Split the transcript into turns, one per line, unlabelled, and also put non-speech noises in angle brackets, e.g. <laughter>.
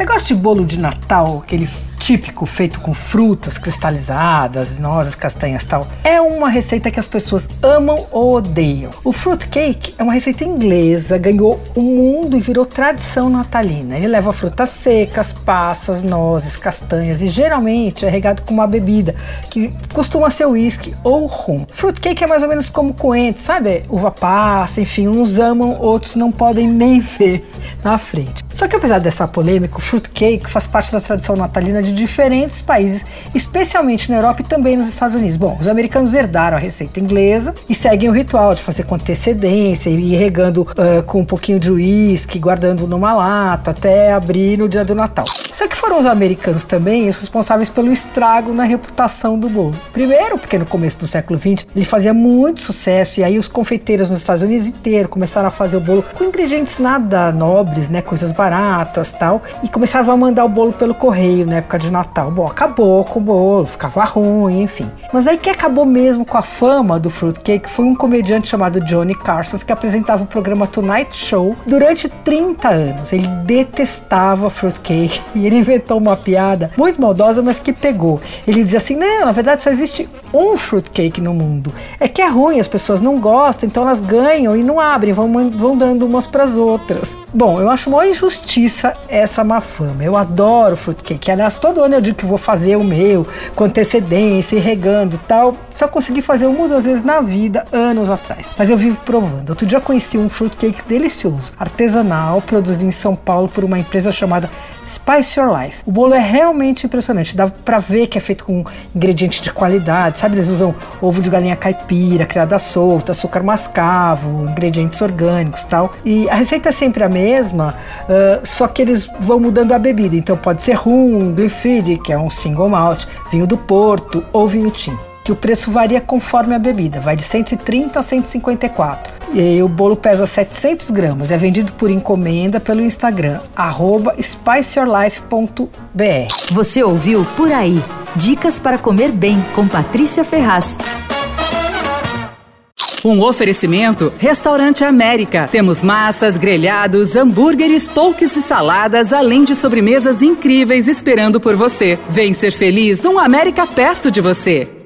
Você gosta de bolo de Natal, aquele típico feito com frutas cristalizadas, nozes, castanhas tal, é uma receita que as pessoas amam ou odeiam. O fruit cake é uma receita inglesa, ganhou o mundo e virou tradição natalina. Ele leva frutas secas, passas, nozes, castanhas e geralmente é regado com uma bebida que costuma ser uísque ou rum. Fruit cake é mais ou menos como coentro, sabe? Uva passa, enfim, uns amam, outros não podem nem <laughs> ver na frente. Só apesar dessa polêmica, o fruit cake faz parte da tradição natalina de diferentes países, especialmente na Europa e também nos Estados Unidos. Bom, os americanos herdaram a receita inglesa e seguem o ritual de fazer com antecedência e regando uh, com um pouquinho de uísque, guardando numa lata até abrir no dia do Natal. Só que foram os americanos também os responsáveis pelo estrago na reputação do bolo. Primeiro, porque no começo do século XX ele fazia muito sucesso e aí os confeiteiros nos Estados Unidos inteiro começaram a fazer o bolo com ingredientes nada nobres, né, coisas baratas, tal, e começavam a mandar o bolo pelo correio na época de Natal. Bom, acabou com o bolo, ficava ruim, enfim. Mas aí que acabou mesmo com a fama do fruitcake foi um comediante chamado Johnny Carson que apresentava o programa Tonight Show durante 30 anos. Ele detestava fruitcake <laughs> e ele inventou uma piada muito maldosa, mas que pegou. Ele dizia assim: não, na verdade só existe um fruitcake no mundo. É que é ruim, as pessoas não gostam, então elas ganham e não abrem, vão, vão dando umas para as outras. Bom, eu acho uma injustiça essa má fama. Eu adoro fruitcake. Aliás, todo ano eu digo que vou fazer o meu com antecedência regando tal. Só consegui fazer uma ou duas vezes na vida, anos atrás. Mas eu vivo provando. Outro dia conheci um fruitcake delicioso, artesanal, produzido em São Paulo por uma empresa chamada Spice Your Life. O bolo é realmente impressionante, dá para ver que é feito com ingredientes de qualidade, sabe? Eles usam ovo de galinha caipira, criada solta, açúcar mascavo, ingredientes orgânicos tal. E a receita é sempre a mesma, uh, só que eles vão mudando a bebida. Então pode ser rum, Glenfiddich, que é um single malt, vinho do Porto ou vinho tinto que o preço varia conforme a bebida, vai de 130 a 154. E o bolo pesa 700 gramas, é vendido por encomenda pelo Instagram, spiceyourlife.br.
Você ouviu Por Aí, dicas para comer bem com Patrícia Ferraz.
Um oferecimento Restaurante América. Temos massas, grelhados, hambúrgueres, polques e saladas, além de sobremesas incríveis esperando por você. Vem ser feliz num América perto de você.